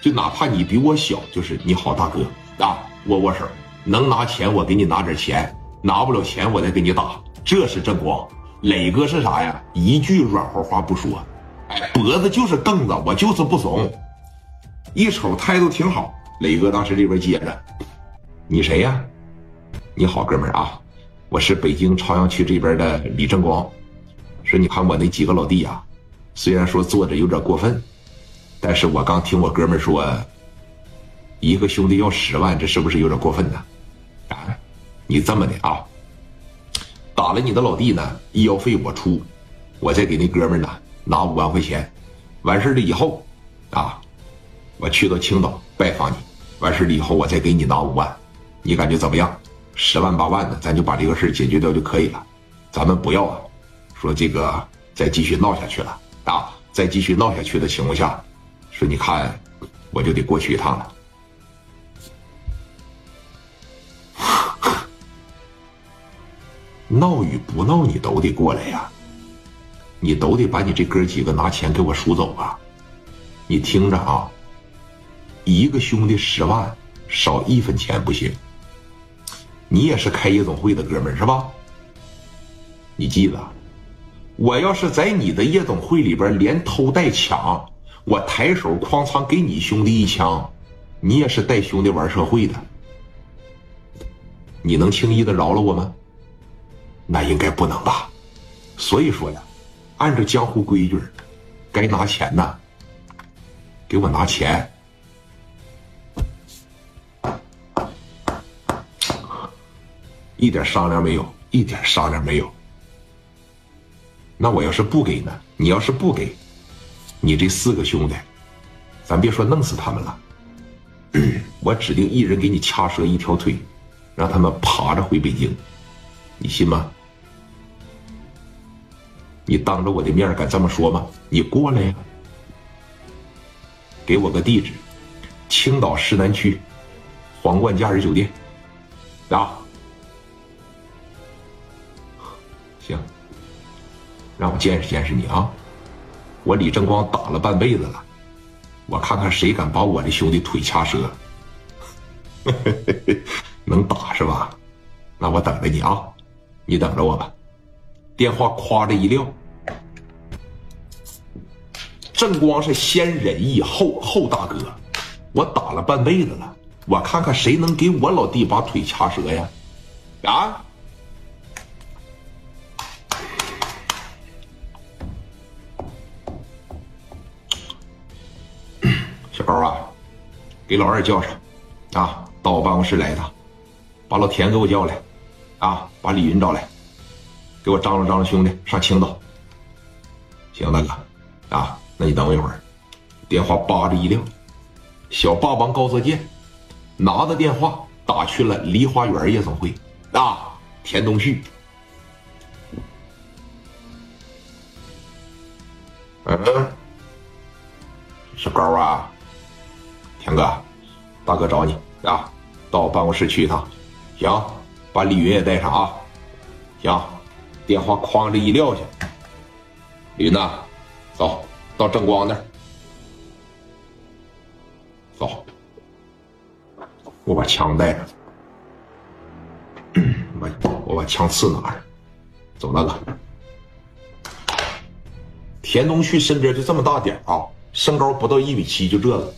就哪怕你比我小，就是你好大哥啊，握握手，能拿钱我给你拿点钱，拿不了钱我再给你打，这是正光。磊哥是啥呀？一句软和话不说，脖子就是凳子，我就是不怂。一瞅态度挺好，磊哥当时这边接着，你谁呀？你好，哥们儿啊，我是北京朝阳区这边的李正光。说你看我那几个老弟呀，虽然说做着有点过分，但是我刚听我哥们说，一个兄弟要十万，这是不是有点过分呢？啊，你这么的啊？打了你的老弟呢，医药费我出，我再给那哥们呢拿五万块钱，完事了以后，啊，我去到青岛拜访你，完事了以后我再给你拿五万，你感觉怎么样？十万八万的，咱就把这个事解决掉就可以了，咱们不要啊，说这个再继续闹下去了啊，再继续闹下去的情况下，说你看，我就得过去一趟了。闹与不闹，你都得过来呀！你都得把你这哥几个拿钱给我赎走啊！你听着啊，一个兄弟十万，少一分钱不行。你也是开夜总会的哥们是吧？你记得，我要是在你的夜总会里边连偷带抢，我抬手哐仓给你兄弟一枪，你也是带兄弟玩社会的，你能轻易的饶了我吗？那应该不能吧，所以说呀，按照江湖规矩，该拿钱呢，给我拿钱，一点商量没有，一点商量没有。那我要是不给呢？你要是不给，你这四个兄弟，咱别说弄死他们了，我指定一人给你掐折一条腿，让他们爬着回北京，你信吗？你当着我的面敢这么说吗？你过来呀！给我个地址，青岛市南区皇冠假日酒店。啊，行，让我见识见识你啊！我李正光打了半辈子了，我看看谁敢把我的兄弟腿掐折。能打是吧？那我等着你啊！你等着我吧。电话夸的一撂。正光是先仁义后后大哥，我打了半辈子了，我看看谁能给我老弟把腿掐折呀？啊！高啊，给老二叫上，啊，到我办公室来一趟，把老田给我叫来，啊，把李云找来，给我张罗张罗兄弟上青岛。行，大哥，啊。那你等我一会儿，电话叭的一撂，小霸王高泽健拿着电话打去了梨花园夜总会啊，田东旭，嗯，小高啊，田哥，大哥找你啊，到我办公室去一趟，行，把李云也带上啊，行，电话哐的一撂下，李云呐，走。到正光那儿，走。我把枪带着，我我把枪刺拿着，走那个。田东旭身边就这么大点啊，身高不到一米七，就这个。